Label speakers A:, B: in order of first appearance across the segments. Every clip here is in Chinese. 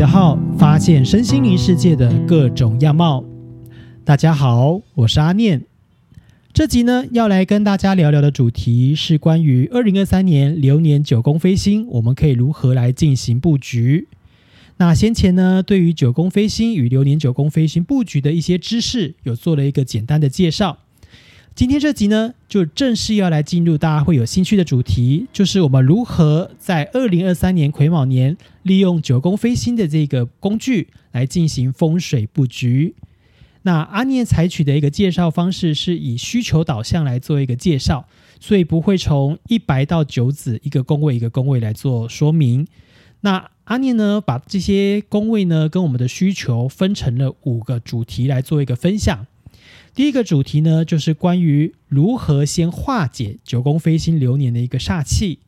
A: 的号，发现身心灵世界的各种样貌。大家好，我是阿念。这集呢，要来跟大家聊聊的主题是关于二零二三年流年九宫飞星，我们可以如何来进行布局。那先前呢，对于九宫飞星与流年九宫飞星布局的一些知识，有做了一个简单的介绍。今天这集呢，就正式要来进入大家会有兴趣的主题，就是我们如何在二零二三年癸卯年，利用九宫飞星的这个工具来进行风水布局。那阿念采取的一个介绍方式，是以需求导向来做一个介绍，所以不会从一白到九紫一个宫位一个宫位来做说明。那阿念呢，把这些宫位呢跟我们的需求分成了五个主题来做一个分享。第一个主题呢，就是关于如何先化解九宫飞星流年的一个煞气。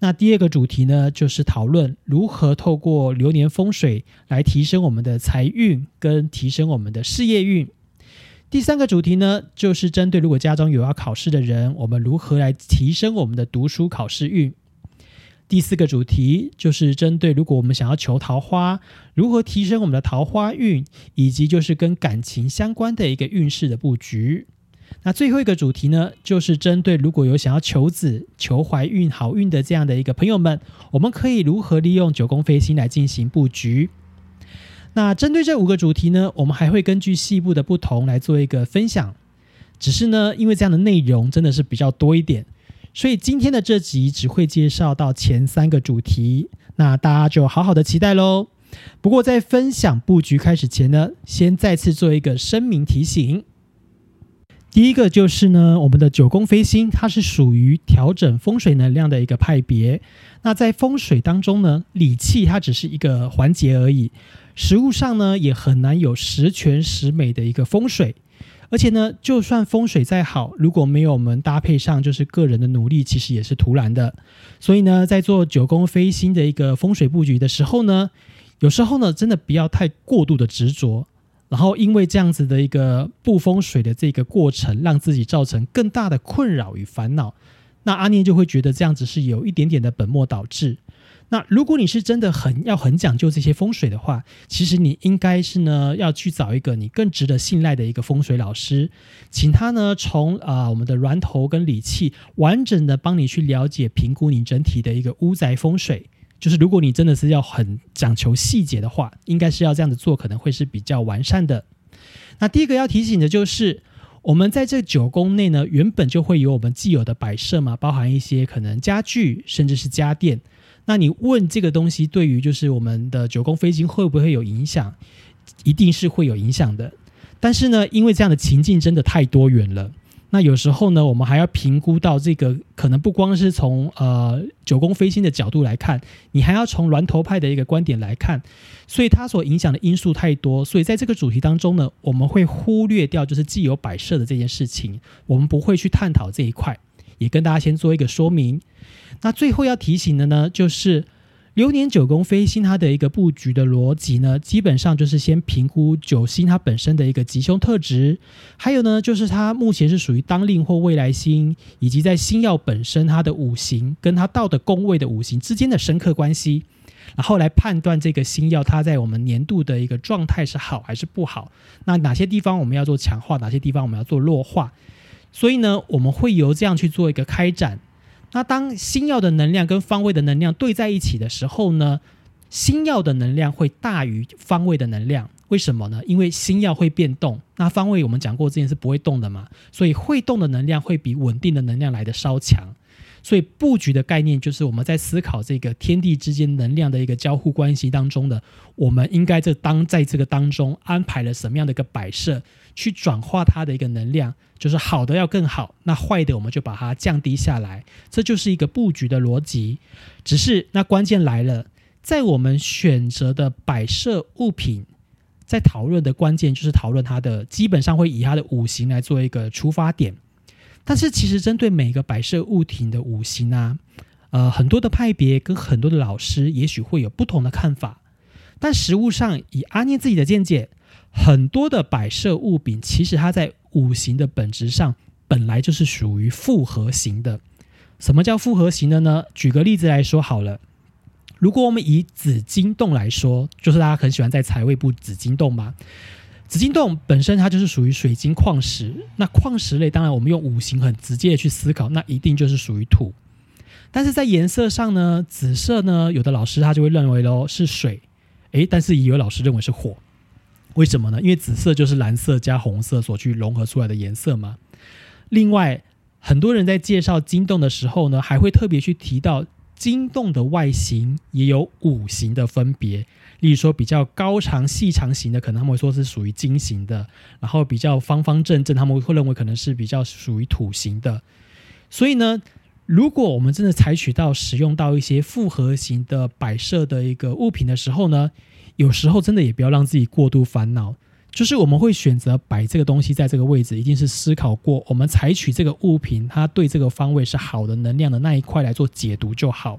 A: 那第二个主题呢，就是讨论如何透过流年风水来提升我们的财运跟提升我们的事业运。第三个主题呢，就是针对如果家中有要考试的人，我们如何来提升我们的读书考试运。第四个主题就是针对如果我们想要求桃花，如何提升我们的桃花运，以及就是跟感情相关的一个运势的布局。那最后一个主题呢，就是针对如果有想要求子、求怀孕、好运的这样的一个朋友们，我们可以如何利用九宫飞星来进行布局。那针对这五个主题呢，我们还会根据细部的不同来做一个分享。只是呢，因为这样的内容真的是比较多一点。所以今天的这集只会介绍到前三个主题，那大家就好好的期待喽。不过在分享布局开始前呢，先再次做一个声明提醒。第一个就是呢，我们的九宫飞星它是属于调整风水能量的一个派别。那在风水当中呢，理气它只是一个环节而已，实物上呢也很难有十全十美的一个风水。而且呢，就算风水再好，如果没有我们搭配上，就是个人的努力，其实也是徒然的。所以呢，在做九宫飞星的一个风水布局的时候呢，有时候呢，真的不要太过度的执着，然后因为这样子的一个布风水的这个过程，让自己造成更大的困扰与烦恼，那阿念就会觉得这样子是有一点点的本末倒置。那如果你是真的很要很讲究这些风水的话，其实你应该是呢要去找一个你更值得信赖的一个风水老师，请他呢从啊我们的峦头跟理气完整的帮你去了解评估你整体的一个屋宅风水。就是如果你真的是要很讲求细节的话，应该是要这样子做，可能会是比较完善的。那第一个要提醒的就是，我们在这九宫内呢，原本就会有我们既有的摆设嘛，包含一些可能家具，甚至是家电。那你问这个东西对于就是我们的九宫飞星会不会有影响？一定是会有影响的。但是呢，因为这样的情境真的太多元了，那有时候呢，我们还要评估到这个可能不光是从呃九宫飞星的角度来看，你还要从峦头派的一个观点来看，所以它所影响的因素太多。所以在这个主题当中呢，我们会忽略掉就是既有摆设的这件事情，我们不会去探讨这一块。也跟大家先做一个说明。那最后要提醒的呢，就是流年九宫飞星它的一个布局的逻辑呢，基本上就是先评估九星它本身的一个吉凶特质，还有呢，就是它目前是属于当令或未来星，以及在星耀本身它的五行跟它到的宫位的五行之间的深刻关系，然后来判断这个星耀它在我们年度的一个状态是好还是不好。那哪些地方我们要做强化，哪些地方我们要做弱化？所以呢，我们会由这样去做一个开展。那当星耀的能量跟方位的能量对在一起的时候呢，星耀的能量会大于方位的能量。为什么呢？因为星耀会变动，那方位我们讲过之前是不会动的嘛，所以会动的能量会比稳定的能量来的稍强。所以布局的概念就是我们在思考这个天地之间能量的一个交互关系当中的，我们应该这当在这个当中安排了什么样的一个摆设，去转化它的一个能量，就是好的要更好，那坏的我们就把它降低下来，这就是一个布局的逻辑。只是那关键来了，在我们选择的摆设物品，在讨论的关键就是讨论它的，基本上会以它的五行来做一个出发点。但是其实针对每个摆设物品的五行啊，呃，很多的派别跟很多的老师也许会有不同的看法。但实物上，以阿念自己的见解，很多的摆设物品其实它在五行的本质上本来就是属于复合型的。什么叫复合型的呢？举个例子来说好了，如果我们以紫金洞来说，就是大家很喜欢在财位布紫金洞嘛。紫金洞本身它就是属于水晶矿石，那矿石类当然我们用五行很直接的去思考，那一定就是属于土。但是在颜色上呢，紫色呢，有的老师他就会认为喽是水，诶，但是也有老师认为是火。为什么呢？因为紫色就是蓝色加红色所去融合出来的颜色嘛。另外，很多人在介绍金洞的时候呢，还会特别去提到金洞的外形也有五行的分别。例如说，比较高长细长型的，可能他们会说是属于金型的；然后比较方方正正，他们会认为可能是比较属于土型的。所以呢，如果我们真的采取到使用到一些复合型的摆设的一个物品的时候呢，有时候真的也不要让自己过度烦恼。就是我们会选择摆这个东西在这个位置，一定是思考过，我们采取这个物品，它对这个方位是好的能量的那一块来做解读就好。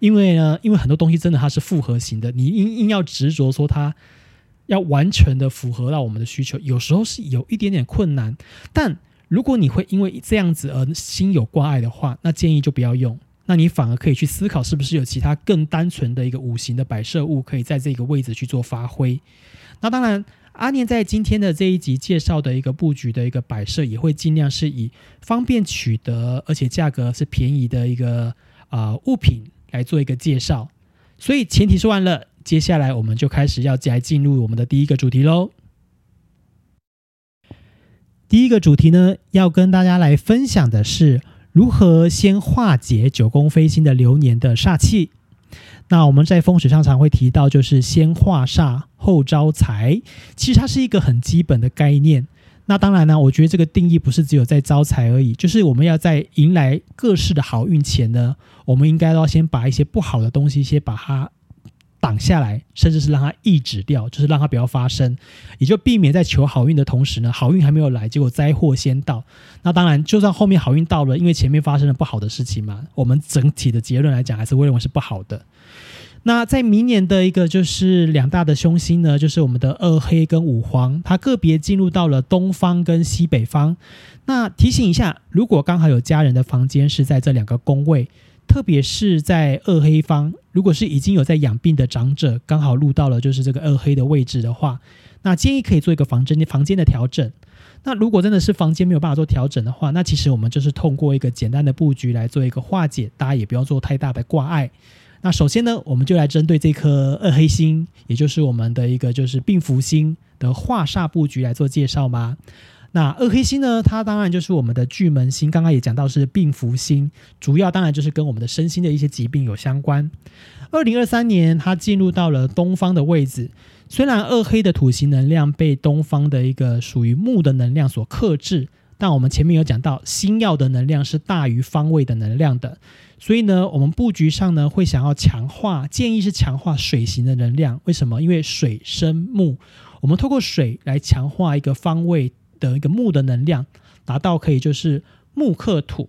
A: 因为呢，因为很多东西真的它是复合型的，你硬硬要执着说它要完全的符合到我们的需求，有时候是有一点点困难。但如果你会因为这样子而心有挂碍的话，那建议就不要用。那你反而可以去思考，是不是有其他更单纯的一个五行的摆设物，可以在这个位置去做发挥。那当然，阿念在今天的这一集介绍的一个布局的一个摆设，也会尽量是以方便取得，而且价格是便宜的一个啊物品。来做一个介绍，所以前提说完了，接下来我们就开始要来进入我们的第一个主题喽。第一个主题呢，要跟大家来分享的是如何先化解九宫飞星的流年的煞气。那我们在风水上常会提到，就是先化煞后招财，其实它是一个很基本的概念。那当然呢，我觉得这个定义不是只有在招财而已，就是我们要在迎来各式的好运前呢，我们应该要先把一些不好的东西先把它挡下来，甚至是让它抑制掉，就是让它不要发生，也就避免在求好运的同时呢，好运还没有来，结果灾祸先到。那当然，就算后面好运到了，因为前面发生了不好的事情嘛，我们整体的结论来讲，还是会认为是不好的。那在明年的一个就是两大的凶星呢，就是我们的二黑跟五黄，它个别进入到了东方跟西北方。那提醒一下，如果刚好有家人的房间是在这两个宫位，特别是在二黑方，如果是已经有在养病的长者，刚好入到了就是这个二黑的位置的话，那建议可以做一个房间房间的调整。那如果真的是房间没有办法做调整的话，那其实我们就是通过一个简单的布局来做一个化解，大家也不要做太大的挂碍。那首先呢，我们就来针对这颗二黑星，也就是我们的一个就是病符星的化煞布局来做介绍吗？那二黑星呢，它当然就是我们的巨门星，刚刚也讲到是病符星，主要当然就是跟我们的身心的一些疾病有相关。二零二三年，它进入到了东方的位置，虽然二黑的土星能量被东方的一个属于木的能量所克制，但我们前面有讲到星耀的能量是大于方位的能量的。所以呢，我们布局上呢会想要强化，建议是强化水型的能量。为什么？因为水生木，我们透过水来强化一个方位的一个木的能量，达到可以就是木克土。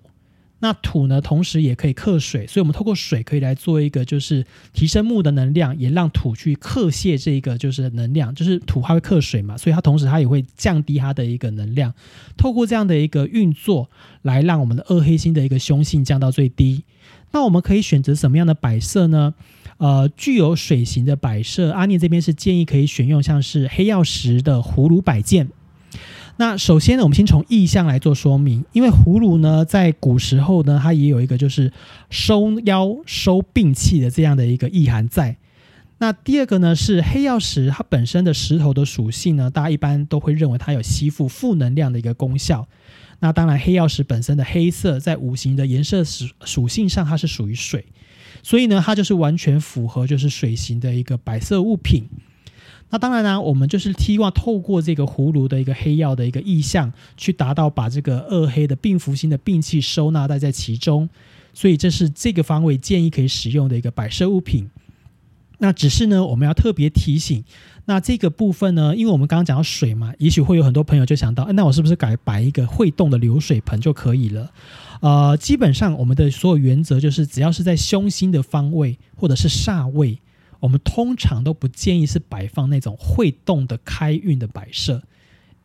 A: 那土呢，同时也可以克水，所以我们透过水可以来做一个就是提升木的能量，也让土去克泄这个就是能量，就是土它会克水嘛，所以它同时它也会降低它的一个能量。透过这样的一个运作，来让我们的二黑星的一个凶性降到最低。那我们可以选择什么样的摆设呢？呃，具有水型的摆设，阿念这边是建议可以选用像是黑曜石的葫芦摆件。那首先呢，我们先从意象来做说明，因为葫芦呢，在古时候呢，它也有一个就是收妖收病气的这样的一个意涵在。那第二个呢，是黑曜石，它本身的石头的属性呢，大家一般都会认为它有吸附负能量的一个功效。那当然，黑曜石本身的黑色，在五行的颜色属属性上，它是属于水，所以呢，它就是完全符合就是水型的一个白色物品。那当然呢，我们就是希望透过这个葫芦的一个黑曜的一个意象，去达到把这个二黑的病符星的病气收纳在在其中，所以这是这个方位建议可以使用的一个摆设物品。那只是呢，我们要特别提醒，那这个部分呢，因为我们刚刚讲到水嘛，也许会有很多朋友就想到，那我是不是改摆一个会动的流水盆就可以了？呃，基本上我们的所有原则就是，只要是在凶星的方位或者是煞位。我们通常都不建议是摆放那种会动的开运的摆设，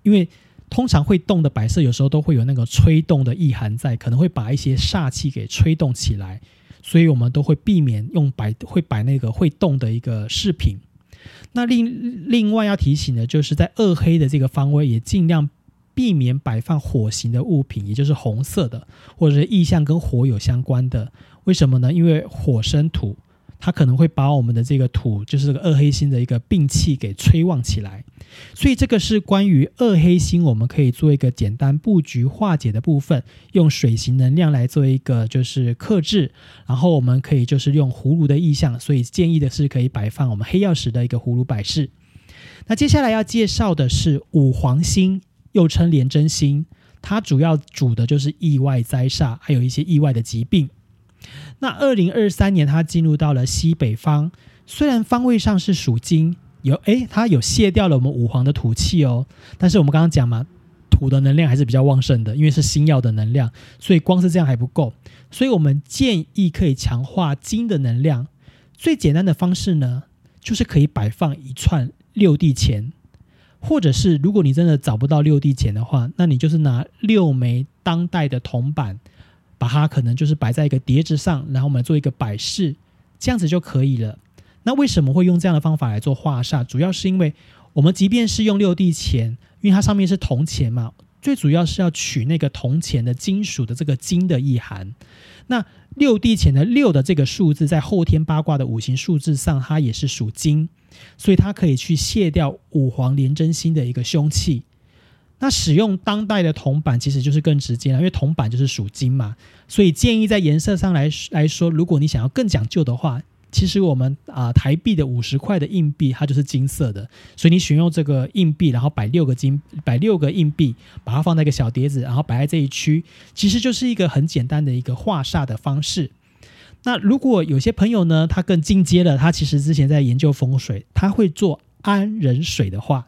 A: 因为通常会动的摆设有时候都会有那个吹动的意涵在，可能会把一些煞气给吹动起来。所以我们都会避免用摆会摆那个会动的一个饰品。那另另外要提醒的就是在二黑的这个方位也尽量。避免摆放火型的物品，也就是红色的，或者是意象跟火有相关的。为什么呢？因为火生土，它可能会把我们的这个土，就是这个二黑星的一个病气给催旺起来。所以这个是关于二黑星，我们可以做一个简单布局化解的部分，用水型能量来做一个就是克制。然后我们可以就是用葫芦的意象，所以建议的是可以摆放我们黑曜石的一个葫芦摆饰。那接下来要介绍的是五黄星。又称廉贞星，它主要主的就是意外灾煞，还有一些意外的疾病。那二零二三年，它进入到了西北方，虽然方位上是属金，有诶，它有卸掉了我们五黄的土气哦。但是我们刚刚讲嘛，土的能量还是比较旺盛的，因为是星耀的能量，所以光是这样还不够。所以我们建议可以强化金的能量。最简单的方式呢，就是可以摆放一串六地钱。或者是，如果你真的找不到六地钱的话，那你就是拿六枚当代的铜板，把它可能就是摆在一个碟子上，然后我们做一个摆饰，这样子就可以了。那为什么会用这样的方法来做画煞？主要是因为我们即便是用六地钱，因为它上面是铜钱嘛，最主要是要取那个铜钱的金属的这个金的意涵。那六地钱的六的这个数字，在后天八卦的五行数字上，它也是属金。所以它可以去卸掉五黄连真星的一个凶气。那使用当代的铜板其实就是更直接了，因为铜板就是属金嘛。所以建议在颜色上来来说，如果你想要更讲究的话，其实我们啊台币的五十块的硬币它就是金色的，所以你选用这个硬币，然后摆六个金，摆六个硬币，把它放在一个小碟子，然后摆在这一区，其实就是一个很简单的一个画煞的方式。那如果有些朋友呢，他更进阶了，他其实之前在研究风水，他会做安人水的话，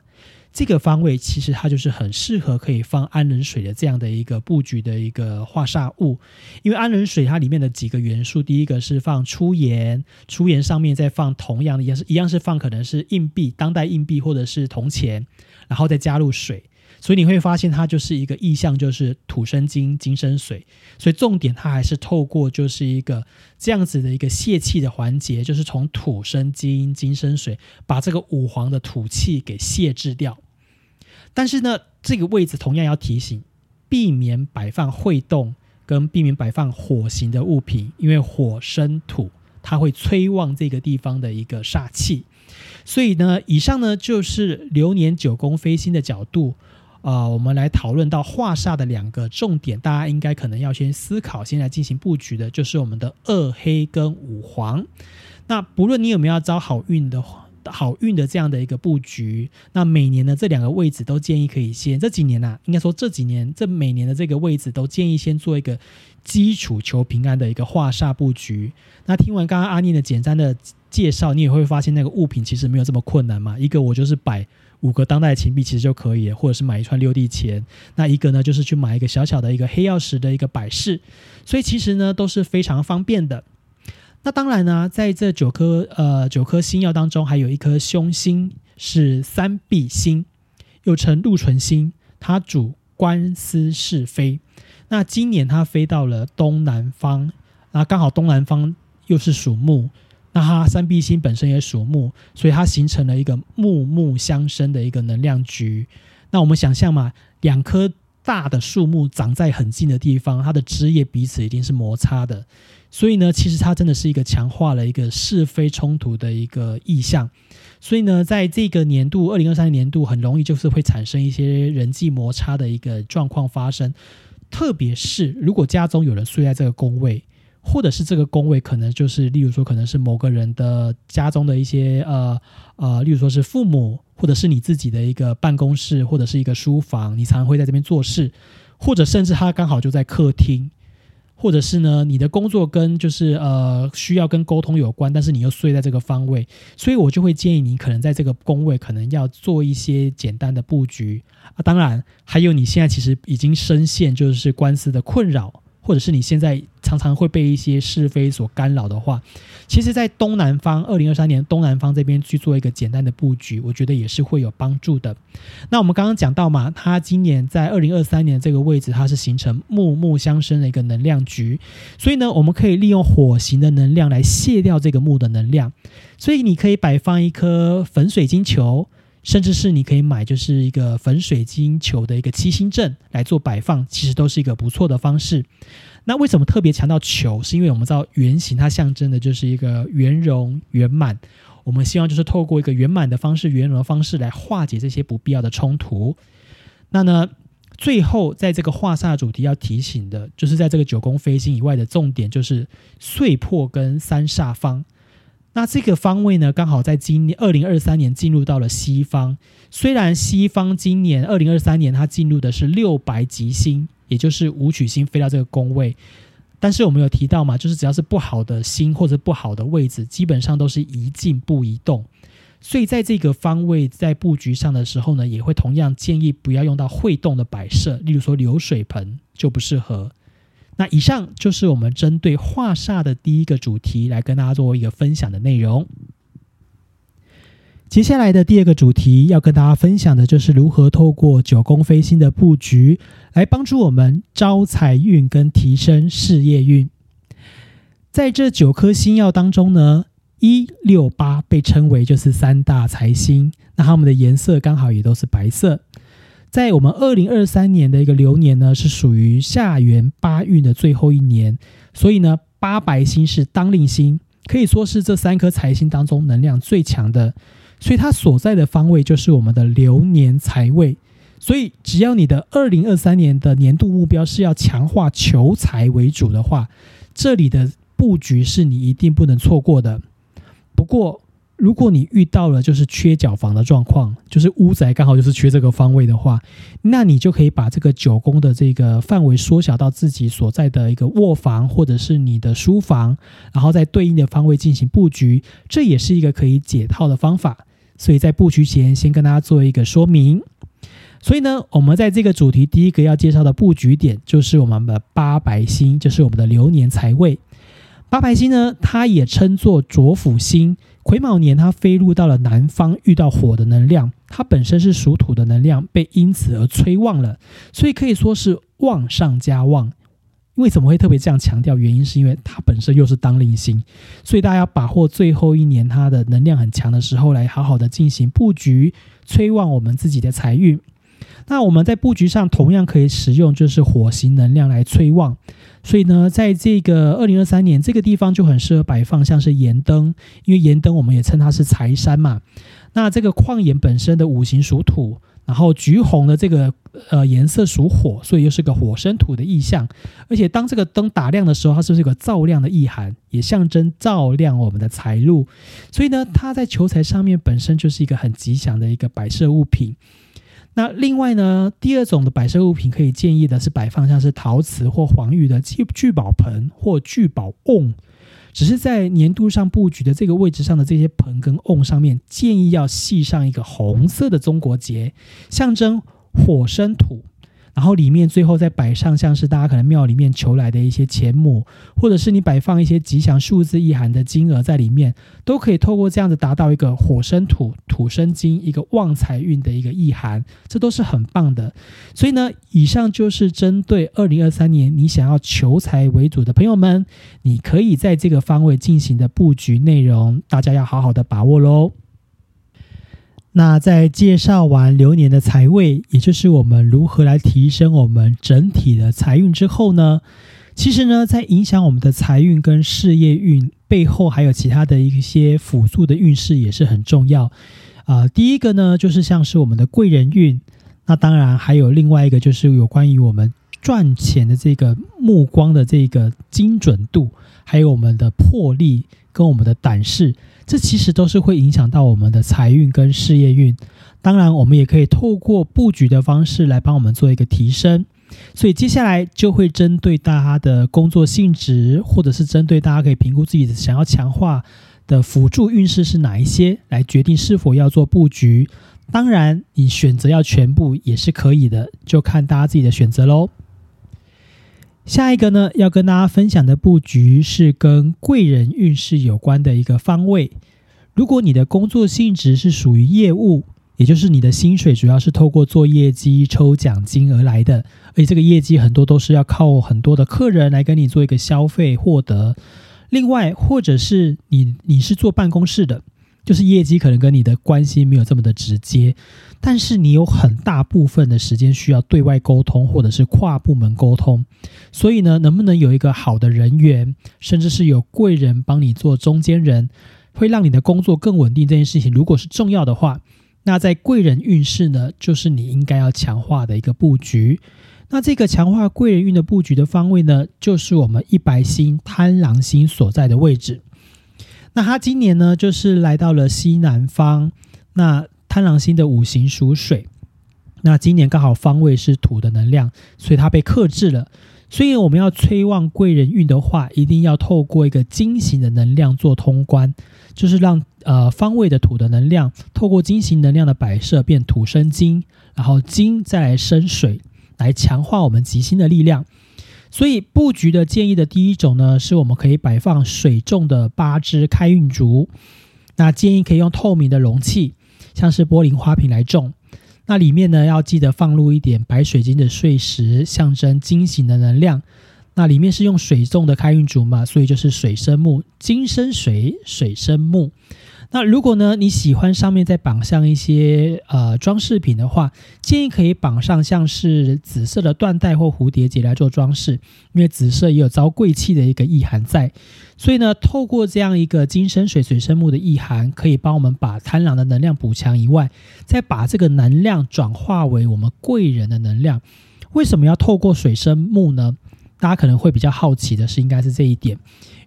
A: 这个方位其实它就是很适合可以放安人水的这样的一个布局的一个化煞物，因为安人水它里面的几个元素，第一个是放粗盐，粗盐上面再放同样的，一样是一样是放可能是硬币，当代硬币或者是铜钱，然后再加入水。所以你会发现，它就是一个意象，就是土生金，金生水。所以重点，它还是透过就是一个这样子的一个泄气的环节，就是从土生金，金生水，把这个五黄的土气给泄制掉。但是呢，这个位置同样要提醒，避免摆放会动，跟避免摆放火型的物品，因为火生土，它会催旺这个地方的一个煞气。所以呢，以上呢就是流年九宫飞星的角度。啊，我们来讨论到画煞的两个重点，大家应该可能要先思考，先来进行布局的，就是我们的二黑跟五黄。那不论你有没有要招好运的好运的这样的一个布局，那每年的这两个位置都建议可以先，这几年呐，应该说这几年这每年的这个位置都建议先做一个基础求平安的一个画煞布局。那听完刚刚阿念的简单的介绍，你也会发现那个物品其实没有这么困难嘛。一个我就是摆。五个当代钱币其实就可以，或者是买一串六地钱。那一个呢，就是去买一个小小的一个黑曜石的一个摆饰。所以其实呢都是非常方便的。那当然呢，在这九颗呃九颗星耀当中，还有一颗凶星是三碧星，又称禄存星，它主官司是非。那今年它飞到了东南方，那刚好东南方又是属木。那它三碧星本身也属木，所以它形成了一个木木相生的一个能量局。那我们想象嘛，两棵大的树木长在很近的地方，它的枝叶彼此一定是摩擦的。所以呢，其实它真的是一个强化了一个是非冲突的一个意象。所以呢，在这个年度二零二三年度，很容易就是会产生一些人际摩擦的一个状况发生。特别是如果家中有人睡在这个宫位。或者是这个宫位可能就是，例如说可能是某个人的家中的一些呃呃，例如说是父母，或者是你自己的一个办公室，或者是一个书房，你常常会在这边做事，或者甚至他刚好就在客厅，或者是呢你的工作跟就是呃需要跟沟通有关，但是你又睡在这个方位，所以我就会建议你可能在这个宫位可能要做一些简单的布局啊。当然还有你现在其实已经深陷就是官司的困扰。或者是你现在常常会被一些是非所干扰的话，其实，在东南方二零二三年东南方这边去做一个简单的布局，我觉得也是会有帮助的。那我们刚刚讲到嘛，它今年在二零二三年这个位置，它是形成木木相生的一个能量局，所以呢，我们可以利用火型的能量来卸掉这个木的能量，所以你可以摆放一颗粉水晶球。甚至是你可以买，就是一个粉水晶球的一个七星阵来做摆放，其实都是一个不错的方式。那为什么特别强调球？是因为我们知道圆形它象征的就是一个圆融圆满，我们希望就是透过一个圆满的方式、圆融的方式来化解这些不必要的冲突。那呢，最后在这个画煞主题要提醒的，就是在这个九宫飞星以外的重点，就是碎破跟三煞方。那这个方位呢，刚好在今年二零二三年进入到了西方。虽然西方今年二零二三年它进入的是六白吉星，也就是武曲星飞到这个宫位，但是我们有提到嘛，就是只要是不好的星或者不好的位置，基本上都是宜静不宜动。所以在这个方位在布局上的时候呢，也会同样建议不要用到会动的摆设，例如说流水盆就不适合。那以上就是我们针对画煞的第一个主题来跟大家做一个分享的内容。接下来的第二个主题要跟大家分享的就是如何透过九宫飞星的布局来帮助我们招财运跟提升事业运。在这九颗星耀当中呢，一六八被称为就是三大财星，那它们的颜色刚好也都是白色。在我们二零二三年的一个流年呢，是属于下元八运的最后一年，所以呢，八白星是当令星，可以说是这三颗财星当中能量最强的，所以它所在的方位就是我们的流年财位。所以，只要你的二零二三年的年度目标是要强化求财为主的话，这里的布局是你一定不能错过的。不过，如果你遇到了就是缺角房的状况，就是屋宅刚好就是缺这个方位的话，那你就可以把这个九宫的这个范围缩小到自己所在的一个卧房或者是你的书房，然后在对应的方位进行布局，这也是一个可以解套的方法。所以在布局前，先跟大家做一个说明。所以呢，我们在这个主题第一个要介绍的布局点，就是我们的八白星，就是我们的流年财位。八白星呢，它也称作浊辅星。癸卯年，它飞入到了南方，遇到火的能量，它本身是属土的能量，被因此而催旺了，所以可以说是旺上加旺。为什么会特别这样强调？原因是因为它本身又是当令星，所以大家要把握最后一年它的能量很强的时候，来好好的进行布局，催旺我们自己的财运。那我们在布局上同样可以使用，就是火星能量来催旺。所以呢，在这个二零二三年这个地方就很适合摆放像是盐灯，因为盐灯我们也称它是财山嘛。那这个矿岩本身的五行属土，然后橘红的这个呃颜色属火，所以又是个火生土的意象。而且当这个灯打亮的时候，它是不是有个照亮的意涵，也象征照亮我们的财路。所以呢，它在求财上面本身就是一个很吉祥的一个摆设物品。那另外呢，第二种的摆设物品可以建议的是摆放像是陶瓷或黄玉的聚聚宝盆或聚宝瓮，只是在年度上布局的这个位置上的这些盆跟瓮上面，建议要系上一个红色的中国结，象征火生土。然后里面最后再摆上像是大家可能庙里面求来的一些钱母，或者是你摆放一些吉祥数字意涵的金额在里面，都可以透过这样子达到一个火生土、土生金，一个旺财运的一个意涵，这都是很棒的。所以呢，以上就是针对二零二三年你想要求财为主的朋友们，你可以在这个方位进行的布局内容，大家要好好的把握喽。那在介绍完流年的财位，也就是我们如何来提升我们整体的财运之后呢？其实呢，在影响我们的财运跟事业运背后，还有其他的一些辅助的运势也是很重要啊。第一个呢，就是像是我们的贵人运，那当然还有另外一个就是有关于我们赚钱的这个目光的这个精准度，还有我们的魄力跟我们的胆识。这其实都是会影响到我们的财运跟事业运，当然我们也可以透过布局的方式来帮我们做一个提升。所以接下来就会针对大家的工作性质，或者是针对大家可以评估自己的想要强化的辅助运势是哪一些，来决定是否要做布局。当然，你选择要全部也是可以的，就看大家自己的选择喽。下一个呢，要跟大家分享的布局是跟贵人运势有关的一个方位。如果你的工作性质是属于业务，也就是你的薪水主要是透过做业绩抽奖金而来的，而且这个业绩很多都是要靠很多的客人来跟你做一个消费获得。另外，或者是你你是做办公室的。就是业绩可能跟你的关系没有这么的直接，但是你有很大部分的时间需要对外沟通或者是跨部门沟通，所以呢，能不能有一个好的人员，甚至是有贵人帮你做中间人，会让你的工作更稳定。这件事情如果是重要的话，那在贵人运势呢，就是你应该要强化的一个布局。那这个强化贵人运的布局的方位呢，就是我们一白星贪狼星所在的位置。那他今年呢，就是来到了西南方。那贪狼星的五行属水，那今年刚好方位是土的能量，所以它被克制了。所以我们要催旺贵人运的话，一定要透过一个金型的能量做通关，就是让呃方位的土的能量透过金型能量的摆设变土生金，然后金再来生水，来强化我们吉星的力量。所以布局的建议的第一种呢，是我们可以摆放水种的八支开运竹。那建议可以用透明的容器，像是玻璃花瓶来种。那里面呢，要记得放入一点白水晶的碎石，象征金型的能量。那里面是用水种的开运竹嘛，所以就是水生木，金生水，水生木。那如果呢，你喜欢上面再绑上一些呃装饰品的话，建议可以绑上像是紫色的缎带或蝴蝶结来做装饰，因为紫色也有招贵气的一个意涵在。所以呢，透过这样一个金生水、水生木的意涵，可以帮我们把贪狼的能量补强以外，再把这个能量转化为我们贵人的能量。为什么要透过水生木呢？大家可能会比较好奇的是，应该是这一点，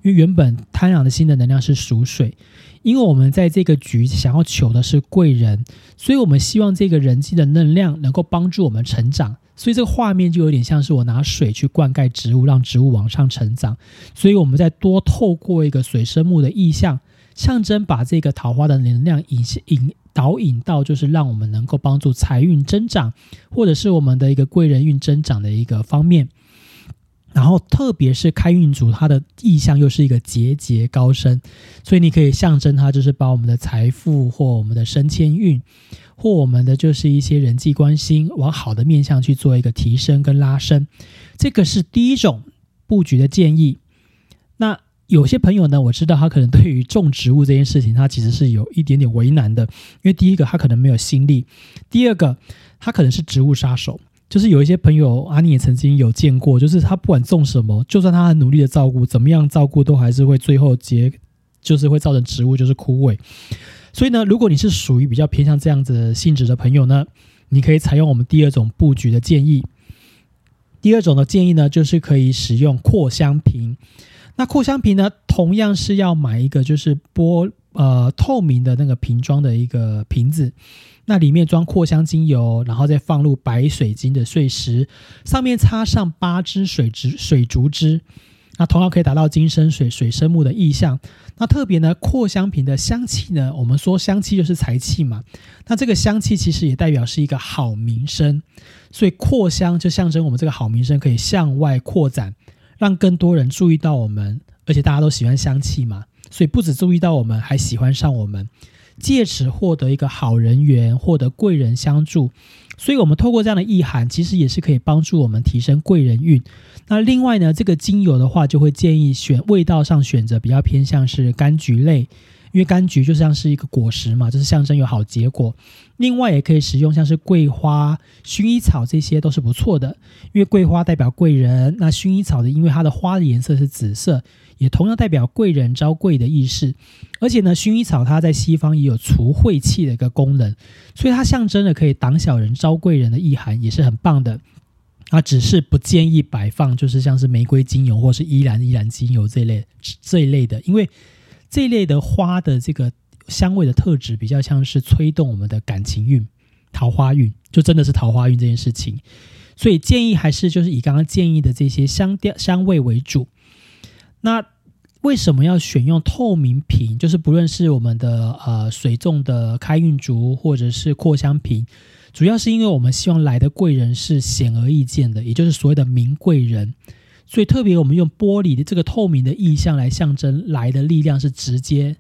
A: 因为原本贪狼的心的能量是属水。因为我们在这个局想要求的是贵人，所以我们希望这个人际的能量能够帮助我们成长。所以这个画面就有点像是我拿水去灌溉植物，让植物往上成长。所以我们再多透过一个水生木的意象，象征把这个桃花的能量引引导引到，就是让我们能够帮助财运增长，或者是我们的一个贵人运增长的一个方面。然后，特别是开运组，它的意象又是一个节节高升，所以你可以象征它，就是把我们的财富或我们的升迁运，或我们的就是一些人际关系往好的面向去做一个提升跟拉升。这个是第一种布局的建议。那有些朋友呢，我知道他可能对于种植物这件事情，他其实是有一点点为难的，因为第一个他可能没有心力，第二个他可能是植物杀手。就是有一些朋友，阿妮也曾经有见过，就是他不管种什么，就算他很努力的照顾，怎么样照顾都还是会最后结，就是会造成植物就是枯萎。所以呢，如果你是属于比较偏向这样子性质的朋友呢，你可以采用我们第二种布局的建议。第二种的建议呢，就是可以使用扩香瓶。那扩香瓶呢，同样是要买一个就是玻呃透明的那个瓶装的一个瓶子。那里面装扩香精油，然后再放入白水晶的碎石，上面插上八支水植水竹枝，那同样可以达到金生水、水生木的意象。那特别呢，扩香瓶的香气呢，我们说香气就是财气嘛，那这个香气其实也代表是一个好名声，所以扩香就象征我们这个好名声可以向外扩展，让更多人注意到我们，而且大家都喜欢香气嘛，所以不止注意到我们，还喜欢上我们。借此获得一个好人缘，获得贵人相助，所以我们透过这样的意涵，其实也是可以帮助我们提升贵人运。那另外呢，这个精油的话，就会建议选味道上选择比较偏向是柑橘类，因为柑橘就像是一个果实嘛，就是象征有好结果。另外也可以使用像是桂花、薰衣草这些都是不错的，因为桂花代表贵人，那薰衣草的因为它的花的颜色是紫色。也同样代表贵人招贵的意思，而且呢，薰衣草它在西方也有除晦气的一个功能，所以它象征了可以挡小人招贵人的意涵，也是很棒的。啊，只是不建议摆放，就是像是玫瑰精油或是依兰依兰精油这类这一类的，因为这一类的花的这个香味的特质比较像是催动我们的感情运、桃花运，就真的是桃花运这件事情，所以建议还是就是以刚刚建议的这些香调香味为主。那为什么要选用透明瓶？就是不论是我们的呃水种的开运竹，或者是扩香瓶，主要是因为我们希望来的贵人是显而易见的，也就是所谓的名贵人。所以特别我们用玻璃的这个透明的意象来象征来的力量是直接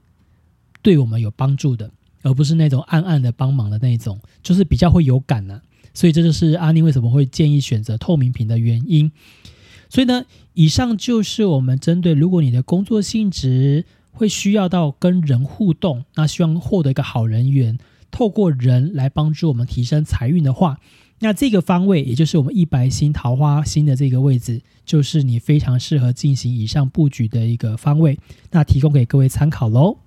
A: 对我们有帮助的，而不是那种暗暗的帮忙的那种，就是比较会有感呢。所以这就是阿妮为什么会建议选择透明瓶的原因。所以呢，以上就是我们针对如果你的工作性质会需要到跟人互动，那希望获得一个好人缘，透过人来帮助我们提升财运的话，那这个方位也就是我们一白星桃花星的这个位置，就是你非常适合进行以上布局的一个方位。那提供给各位参考喽。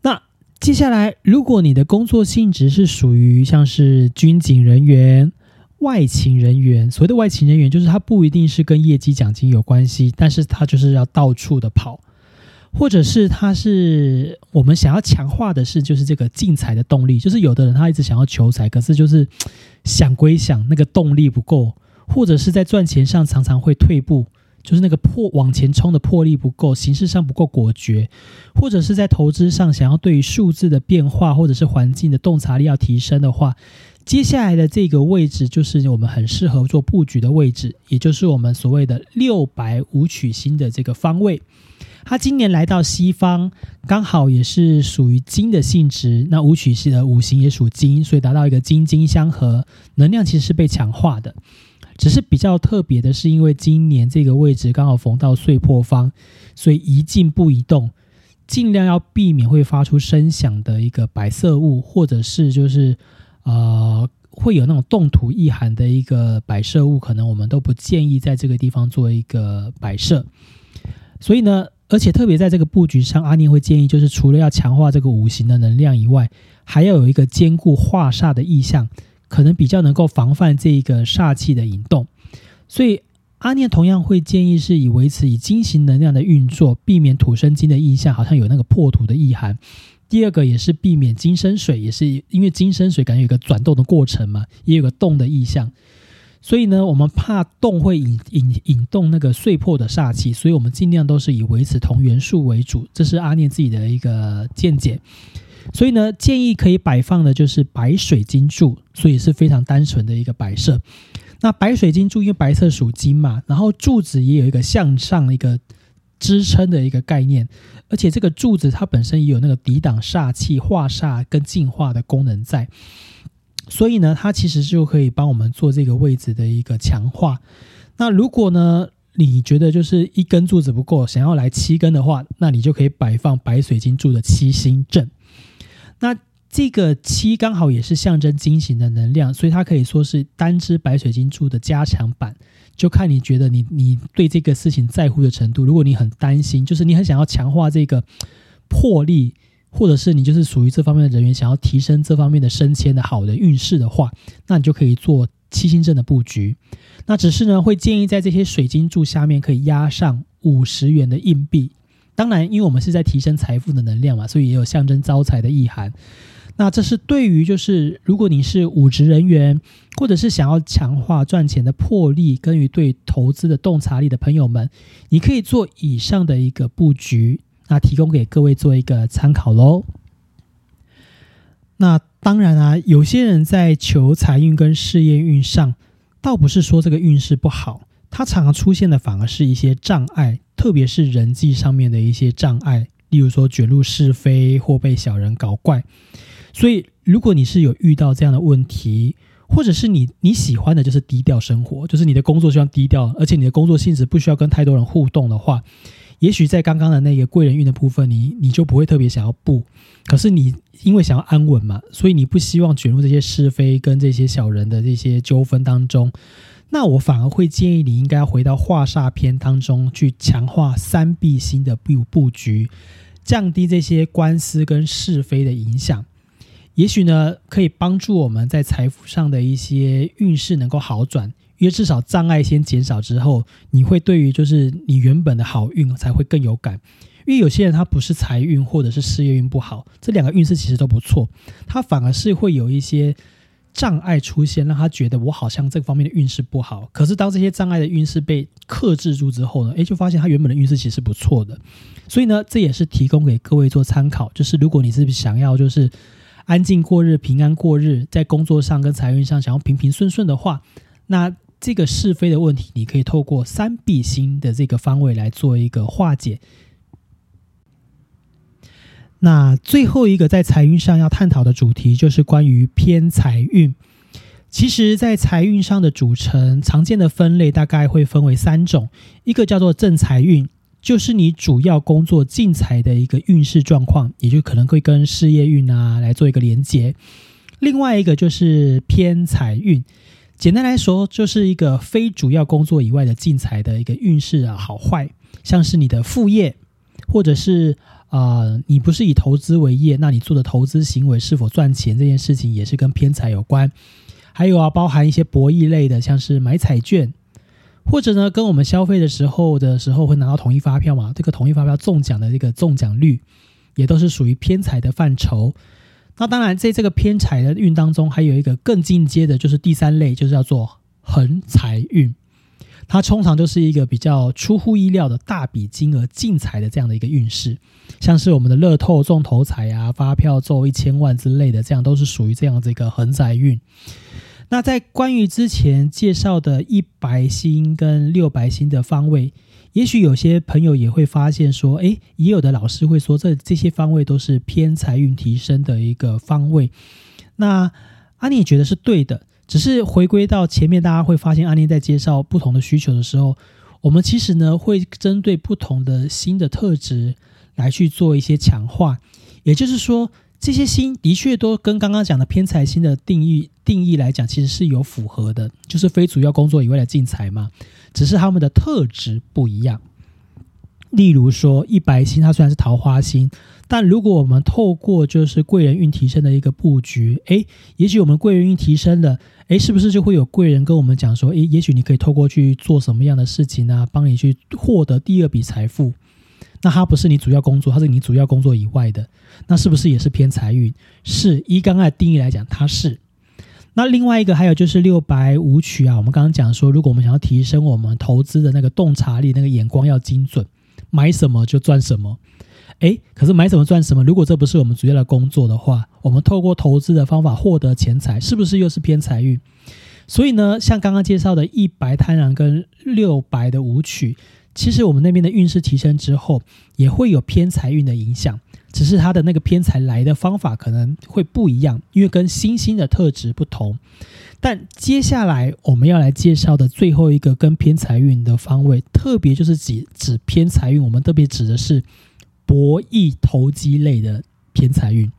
A: 那接下来，如果你的工作性质是属于像是军警人员。外勤人员，所谓的外勤人员，就是他不一定是跟业绩奖金有关系，但是他就是要到处的跑，或者是他是我们想要强化的是，就是这个进财的动力，就是有的人他一直想要求财，可是就是想归想，那个动力不够，或者是在赚钱上常常会退步，就是那个破往前冲的魄力不够，形式上不够果决，或者是在投资上想要对于数字的变化或者是环境的洞察力要提升的话。接下来的这个位置就是我们很适合做布局的位置，也就是我们所谓的六白五曲星的这个方位。它今年来到西方，刚好也是属于金的性质。那五曲星的五行也属金，所以达到一个金金相合，能量其实是被强化的。只是比较特别的是，因为今年这个位置刚好逢到碎破方，所以宜静不移动，尽量要避免会发出声响的一个白色物，或者是就是。呃，会有那种动土意涵的一个摆设物，可能我们都不建议在这个地方做一个摆设。所以呢，而且特别在这个布局上，阿念会建议，就是除了要强化这个五行的能量以外，还要有一个兼顾化煞的意象，可能比较能够防范这一个煞气的引动。所以阿念同样会建议是以维持以金型能量的运作，避免土生金的意象，好像有那个破土的意涵。第二个也是避免金生水，也是因为金生水感觉有个转动的过程嘛，也有个动的意象，所以呢，我们怕动会引引引动那个碎破的煞气，所以我们尽量都是以维持同元素为主，这是阿念自己的一个见解。所以呢，建议可以摆放的就是白水晶柱，所以是非常单纯的一个摆设。那白水晶柱因为白色属金嘛，然后柱子也有一个向上一个。支撑的一个概念，而且这个柱子它本身也有那个抵挡煞气、化煞跟净化的功能在，所以呢，它其实就可以帮我们做这个位置的一个强化。那如果呢，你觉得就是一根柱子不够，想要来七根的话，那你就可以摆放白水晶柱的七星阵。那这个七刚好也是象征金型的能量，所以它可以说是单支白水晶柱的加强版。就看你觉得你你对这个事情在乎的程度。如果你很担心，就是你很想要强化这个魄力，或者是你就是属于这方面的人员，想要提升这方面的升迁的好的运势的话，那你就可以做七星阵的布局。那只是呢，会建议在这些水晶柱下面可以压上五十元的硬币。当然，因为我们是在提升财富的能量嘛，所以也有象征招财的意涵。那这是对于就是如果你是武职人员，或者是想要强化赚钱的魄力，跟于对投资的洞察力的朋友们，你可以做以上的一个布局，那提供给各位做一个参考喽。那当然啊，有些人在求财运跟事业运上，倒不是说这个运势不好，它常常出现的反而是一些障碍，特别是人际上面的一些障碍，例如说卷入是非或被小人搞怪。所以，如果你是有遇到这样的问题，或者是你你喜欢的就是低调生活，就是你的工作希望低调，而且你的工作性质不需要跟太多人互动的话，也许在刚刚的那个贵人运的部分，你你就不会特别想要布。可是你因为想要安稳嘛，所以你不希望卷入这些是非跟这些小人的这些纠纷当中。那我反而会建议你应该回到画煞篇当中去强化三碧星的布布局，降低这些官司跟是非的影响。也许呢，可以帮助我们在财富上的一些运势能够好转，因为至少障碍先减少之后，你会对于就是你原本的好运才会更有感。因为有些人他不是财运或者是事业运不好，这两个运势其实都不错，他反而是会有一些障碍出现，让他觉得我好像这方面的运势不好。可是当这些障碍的运势被克制住之后呢，诶，就发现他原本的运势其实不错的。所以呢，这也是提供给各位做参考，就是如果你是想要就是。安静过日，平安过日，在工作上跟财运上想要平平顺顺的话，那这个是非的问题，你可以透过三比星的这个方位来做一个化解。那最后一个在财运上要探讨的主题，就是关于偏财运。其实，在财运上的组成，常见的分类大概会分为三种：一个叫做正财运，就是你主要工作进财的一个运势状况，也就可能会跟事业运啊来做一个连接；另外一个就是偏财运，简单来说，就是一个非主要工作以外的进财的一个运势啊好坏，像是你的副业，或者是。啊，你不是以投资为业，那你做的投资行为是否赚钱这件事情也是跟偏财有关。还有啊，包含一些博弈类的，像是买彩券，或者呢，跟我们消费的时候的时候会拿到统一发票嘛，这个统一发票中奖的这个中奖率，也都是属于偏财的范畴。那当然，在这个偏财的运当中，还有一个更进阶的，就是第三类，就是叫做横财运。它通常就是一个比较出乎意料的大笔金额进财的这样的一个运势，像是我们的乐透中头彩啊、发票中一千万之类的，这样都是属于这样的一个横财运。那在关于之前介绍的一白星跟六白星的方位，也许有些朋友也会发现说，诶，也有的老师会说这这些方位都是偏财运提升的一个方位。那阿妮也觉得是对的。只是回归到前面，大家会发现阿念在介绍不同的需求的时候，我们其实呢会针对不同的新的特质来去做一些强化。也就是说，这些星的确都跟刚刚讲的偏财星的定义定义来讲，其实是有符合的，就是非主要工作以外的进财嘛。只是他们的特质不一样。例如说，一白星它虽然是桃花星。但如果我们透过就是贵人运提升的一个布局，诶，也许我们贵人运提升了，诶，是不是就会有贵人跟我们讲说，诶，也许你可以透过去做什么样的事情呢，帮你去获得第二笔财富？那它不是你主要工作，它是你主要工作以外的，那是不是也是偏财运？是，依刚刚的定义来讲，它是。那另外一个还有就是六白五曲啊，我们刚刚讲说，如果我们想要提升我们投资的那个洞察力，那个眼光要精准，买什么就赚什么。哎，可是买什么赚什么？如果这不是我们主要的工作的话，我们透过投资的方法获得钱财，是不是又是偏财运？所以呢，像刚刚介绍的一白贪婪跟六白的舞曲，其实我们那边的运势提升之后，也会有偏财运的影响，只是它的那个偏财来的方法可能会不一样，因为跟星星的特质不同。但接下来我们要来介绍的最后一个跟偏财运的方位，特别就是指指偏财运，我们特别指的是。博弈投机类的偏财运，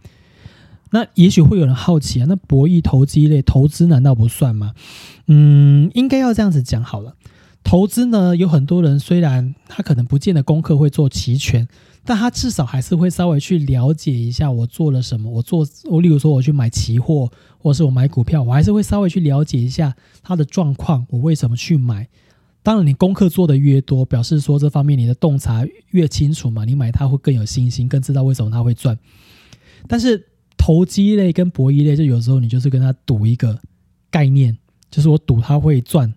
A: 那也许会有人好奇啊，那博弈投机类投资难道不算吗？嗯，应该要这样子讲好了。投资呢，有很多人虽然他可能不见得功课会做齐全，但他至少还是会稍微去了解一下我做了什么。我做我，例如说我去买期货，或是我买股票，我还是会稍微去了解一下它的状况，我为什么去买。当然，你功课做的越多，表示说这方面你的洞察越清楚嘛，你买它会更有信心，更知道为什么它会赚。但是投机类跟博弈类，就有时候你就是跟他赌一个概念，就是我赌它会赚，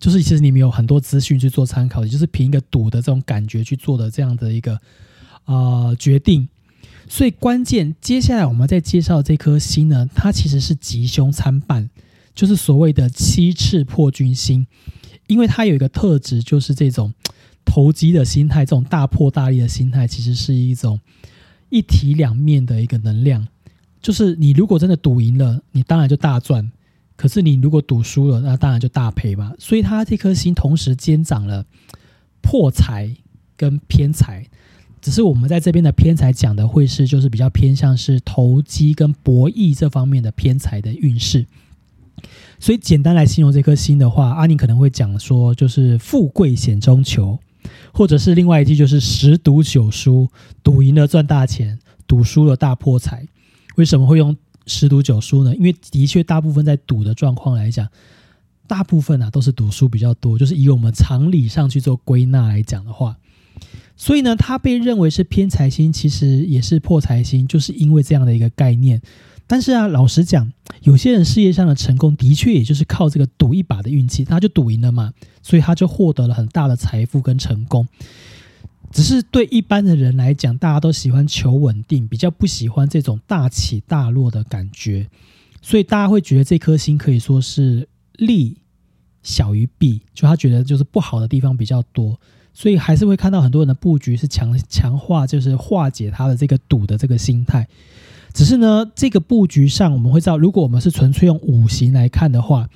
A: 就是其实你们有很多资讯去做参考，也就是凭一个赌的这种感觉去做的这样的一个啊决定。所以关键，接下来我们在介绍这颗星呢，它其实是吉凶参半，就是所谓的七赤破军星。因为它有一个特质，就是这种投机的心态，这种大破大立的心态，其实是一种一体两面的一个能量。就是你如果真的赌赢了，你当然就大赚；可是你如果赌输了，那当然就大赔嘛。所以他这颗心同时兼长了破财跟偏财，只是我们在这边的偏财讲的会是，就是比较偏向是投机跟博弈这方面的偏财的运势。所以简单来形容这颗星的话，阿宁可能会讲说，就是富贵险中求，或者是另外一句就是十赌九输，赌赢了赚大钱，赌输了大破财。为什么会用十赌九输呢？因为的确大部分在赌的状况来讲，大部分啊都是赌输比较多，就是以我们常理上去做归纳来讲的话，所以呢，他被认为是偏财星，其实也是破财星，就是因为这样的一个概念。但是啊，老实讲，有些人事业上的成功的确也就是靠这个赌一把的运气，他就赌赢了嘛，所以他就获得了很大的财富跟成功。只是对一般的人来讲，大家都喜欢求稳定，比较不喜欢这种大起大落的感觉，所以大家会觉得这颗星可以说是利小于弊，就他觉得就是不好的地方比较多，所以还是会看到很多人的布局是强强化，就是化解他的这个赌的这个心态。只是呢，这个布局上我们会知道，如果我们是纯粹用五行来看的话，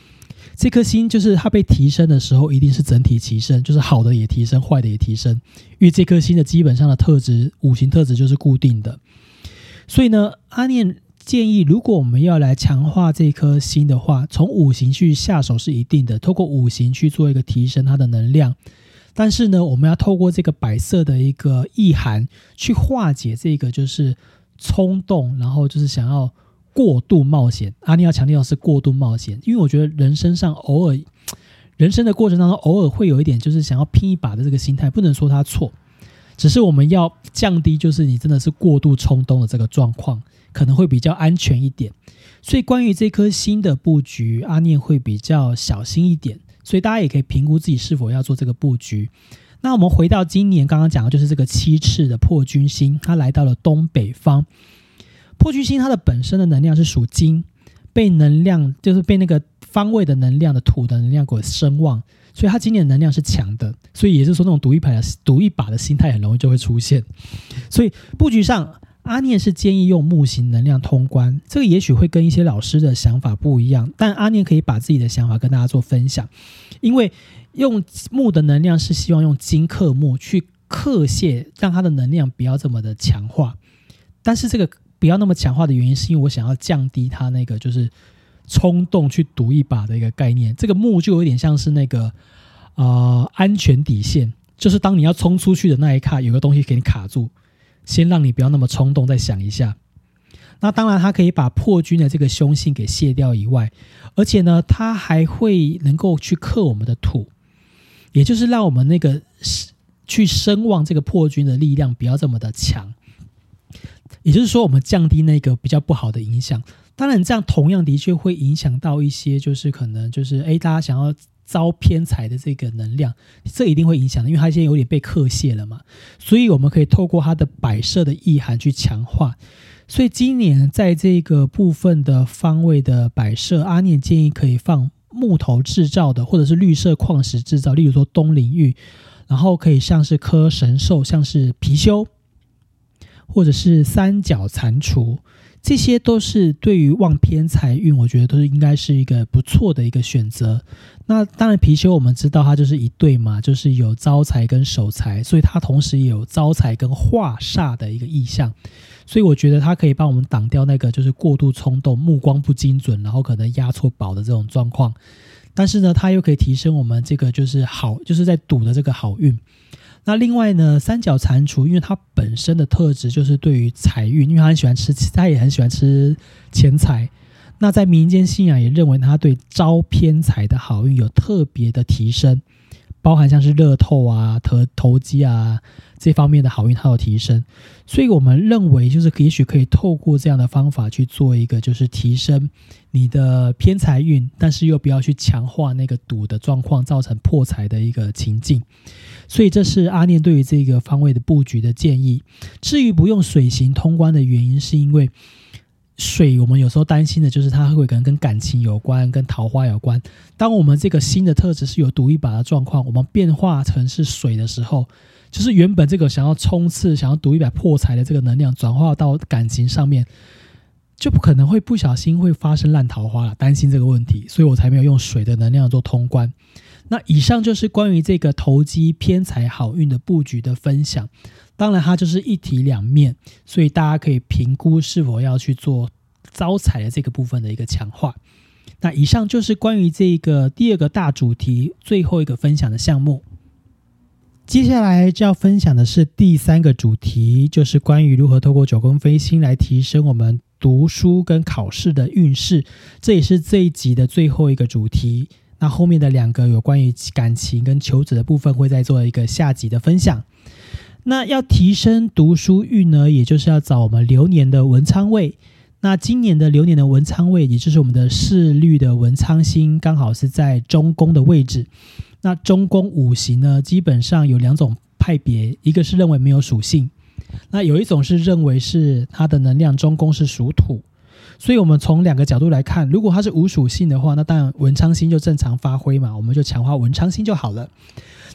A: 这颗星就是它被提升的时候，一定是整体提升，就是好的也提升，坏的也提升，因为这颗星的基本上的特质，五行特质就是固定的。所以呢，阿念建议，如果我们要来强化这颗星的话，从五行去下手是一定的，透过五行去做一个提升它的能量。但是呢，我们要透过这个白色的一个意涵去化解这个就是。冲动，然后就是想要过度冒险。阿尼要强调的是过度冒险，因为我觉得人生上偶尔，人生的过程当中偶尔会有一点就是想要拼一把的这个心态，不能说他错，只是我们要降低，就是你真的是过度冲动的这个状况，可能会比较安全一点。所以关于这颗星的布局，阿念会比较小心一点，所以大家也可以评估自己是否要做这个布局。那我们回到今年刚刚讲的，就是这个七次的破军星，它来到了东北方。破军星它的本身的能量是属金，被能量就是被那个方位的能量的土的能量给声旺，所以它今年能量是强的。所以也就是说，那种赌一牌的赌一把的心态很容易就会出现。所以布局上，阿念是建议用木型能量通关。这个也许会跟一些老师的想法不一样，但阿念可以把自己的想法跟大家做分享，因为。用木的能量是希望用金克木去克泄，让它的能量不要这么的强化。但是这个不要那么强化的原因，是因为我想要降低它那个就是冲动去赌一把的一个概念。这个木就有点像是那个啊安全底线，就是当你要冲出去的那一刻，有个东西给你卡住，先让你不要那么冲动，再想一下。那当然，它可以把破军的这个凶性给卸掉以外，而且呢，它还会能够去克我们的土。也就是让我们那个去声望这个破军的力量不要这么的强，也就是说，我们降低那个比较不好的影响。当然，这样同样的确会影响到一些，就是可能就是哎，大家想要招偏财的这个能量，这一定会影响的，因为它现在有点被克泄了嘛。所以我们可以透过它的摆设的意涵去强化。所以今年在这个部分的方位的摆设，阿念建议可以放。木头制造的，或者是绿色矿石制造，例如说东陵玉，然后可以像是颗神兽，像是貔貅，或者是三角蟾蜍，这些都是对于旺偏财运，我觉得都是应该是一个不错的一个选择。那当然，貔貅我们知道它就是一对嘛，就是有招财跟守财，所以它同时也有招财跟化煞的一个意象。所以我觉得它可以帮我们挡掉那个就是过度冲动、目光不精准，然后可能压错宝的这种状况。但是呢，它又可以提升我们这个就是好，就是在赌的这个好运。那另外呢，三角蟾蜍，因为它本身的特质就是对于财运，因为它很喜欢吃，它也很喜欢吃钱财。那在民间信仰也认为它对招偏财的好运有特别的提升。包含像是乐透啊、投投机啊这方面的好运，它有提升，所以我们认为就是也许可以透过这样的方法去做一个，就是提升你的偏财运，但是又不要去强化那个赌的状况，造成破财的一个情境。所以这是阿念对于这个方位的布局的建议。至于不用水行通关的原因，是因为。水，我们有时候担心的就是它会可能跟感情有关，跟桃花有关。当我们这个新的特质是有赌一把的状况，我们变化成是水的时候，就是原本这个想要冲刺、想要赌一把破财的这个能量，转化到感情上面，就不可能会不小心会发生烂桃花了。担心这个问题，所以我才没有用水的能量做通关。那以上就是关于这个投机偏财好运的布局的分享。当然，它就是一体两面，所以大家可以评估是否要去做招财的这个部分的一个强化。那以上就是关于这个第二个大主题最后一个分享的项目。接下来就要分享的是第三个主题，就是关于如何透过九宫飞星来提升我们读书跟考试的运势。这也是这一集的最后一个主题。那后面的两个有关于感情跟求子的部分，会再做一个下集的分享。那要提升读书运呢，也就是要找我们流年的文昌位。那今年的流年的文昌位，也就是我们的四律的文昌星，刚好是在中宫的位置。那中宫五行呢，基本上有两种派别，一个是认为没有属性，那有一种是认为是它的能量中宫是属土。所以我们从两个角度来看，如果它是无属性的话，那当然文昌星就正常发挥嘛，我们就强化文昌星就好了。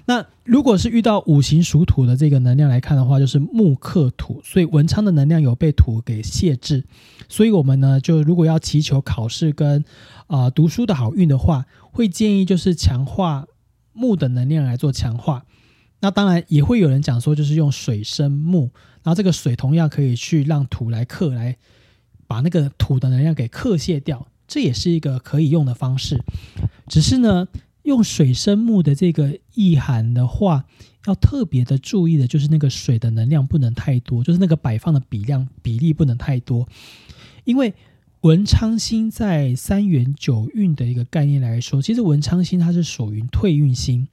A: 那如果是遇到五行属土的这个能量来看的话，就是木克土，所以文昌的能量有被土给限制，所以我们呢，就如果要祈求考试跟啊读书的好运的话，会建议就是强化木的能量来做强化。那当然也会有人讲说，就是用水生木，然后这个水同样可以去让土来克，来把那个土的能量给克泄掉，这也是一个可以用的方式。只是呢，用水生木的这个意涵的话，要特别的注意的就是那个水的能量不能太多，就是那个摆放的比量比例不能太多，因为文昌星在三元九运的一个概念来说，其实文昌星它是属于退运星。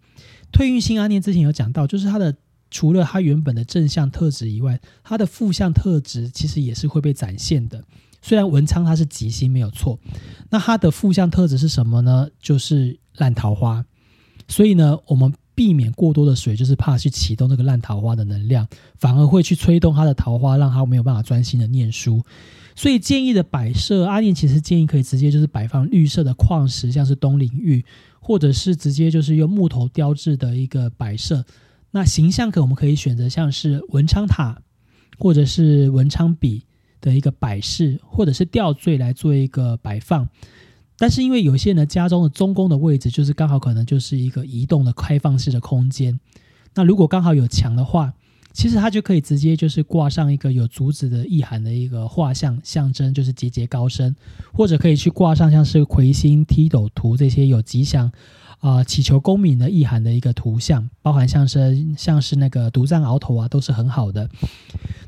A: 退运星阿念之前有讲到，就是它的除了它原本的正向特质以外，它的负向特质其实也是会被展现的。虽然文昌它是吉星没有错，那它的负向特质是什么呢？就是烂桃花。所以呢，我们避免过多的水，就是怕去启动这个烂桃花的能量，反而会去吹动它的桃花，让它没有办法专心的念书。所以建议的摆设，阿念其实建议可以直接就是摆放绿色的矿石，像是东陵玉。或者是直接就是用木头雕制的一个摆设，那形象可我们可以选择像是文昌塔，或者是文昌笔的一个摆饰，或者是吊坠来做一个摆放。但是因为有些人家中的中宫的位置就是刚好可能就是一个移动的开放式的空间，那如果刚好有墙的话。其实它就可以直接就是挂上一个有竹子的意涵的一个画像，象征就是节节高升，或者可以去挂上像是魁星、踢斗图这些有吉祥啊、祈求功名的意涵的一个图像，包含像是像是那个独占鳌头啊，都是很好的。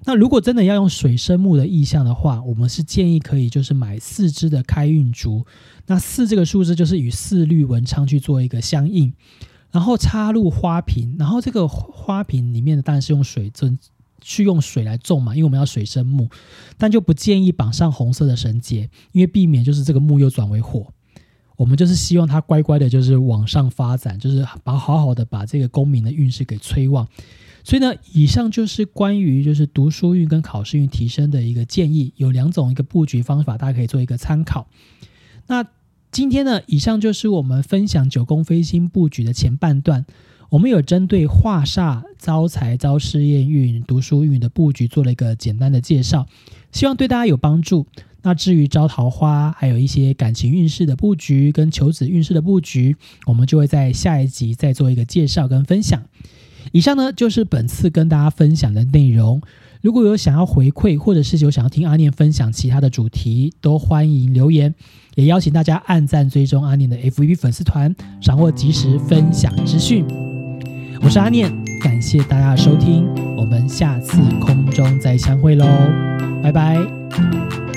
A: 那如果真的要用水生木的意象的话，我们是建议可以就是买四支的开运竹，那四这个数字就是与四绿文昌去做一个相应。然后插入花瓶，然后这个花瓶里面的当然是用水蒸，去用水来种嘛，因为我们要水生木，但就不建议绑上红色的绳结，因为避免就是这个木又转为火。我们就是希望他乖乖的，就是往上发展，就是把好好的把这个功名的运势给催旺。所以呢，以上就是关于就是读书运跟考试运提升的一个建议，有两种一个布局方法，大家可以做一个参考。那。今天呢，以上就是我们分享九宫飞星布局的前半段。我们有针对化煞、招财、招事业运、读书运的布局做了一个简单的介绍，希望对大家有帮助。那至于招桃花，还有一些感情运势的布局跟求子运势的布局，我们就会在下一集再做一个介绍跟分享。以上呢，就是本次跟大家分享的内容。如果有想要回馈，或者是有想要听阿念分享其他的主题，都欢迎留言。也邀请大家按赞追踪阿念的 FB 粉丝团，掌握及时分享资讯。我是阿念，感谢大家的收听，我们下次空中再相会喽，拜拜。